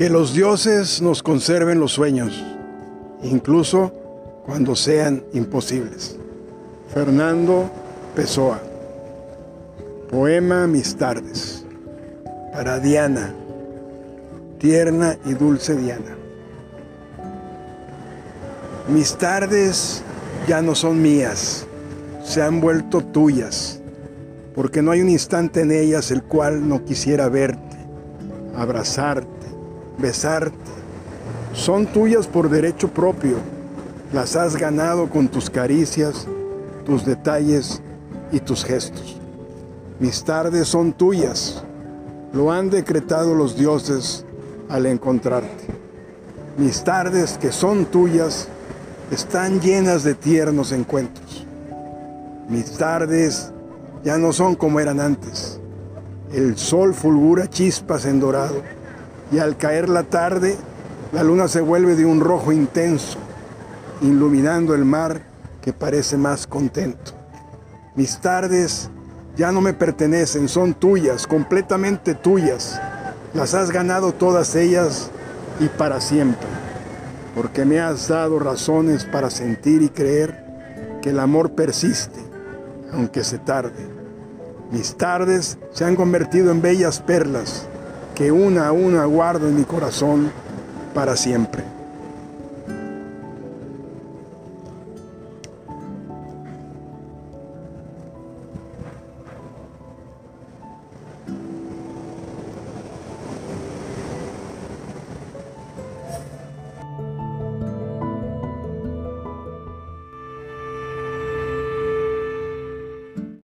Que los dioses nos conserven los sueños, incluso cuando sean imposibles. Fernando Pessoa. Poema Mis tardes. Para Diana, tierna y dulce Diana. Mis tardes ya no son mías, se han vuelto tuyas, porque no hay un instante en ellas el cual no quisiera verte, abrazarte, besarte. Son tuyas por derecho propio, las has ganado con tus caricias, tus detalles y tus gestos. Mis tardes son tuyas, lo han decretado los dioses al encontrarte. Mis tardes que son tuyas están llenas de tiernos encuentros. Mis tardes ya no son como eran antes. El sol fulgura chispas en dorado y al caer la tarde la luna se vuelve de un rojo intenso, iluminando el mar que parece más contento. Mis tardes ya no me pertenecen, son tuyas, completamente tuyas. Las has ganado todas ellas y para siempre, porque me has dado razones para sentir y creer que el amor persiste, aunque se tarde. Mis tardes se han convertido en bellas perlas que una a una guardo en mi corazón para siempre.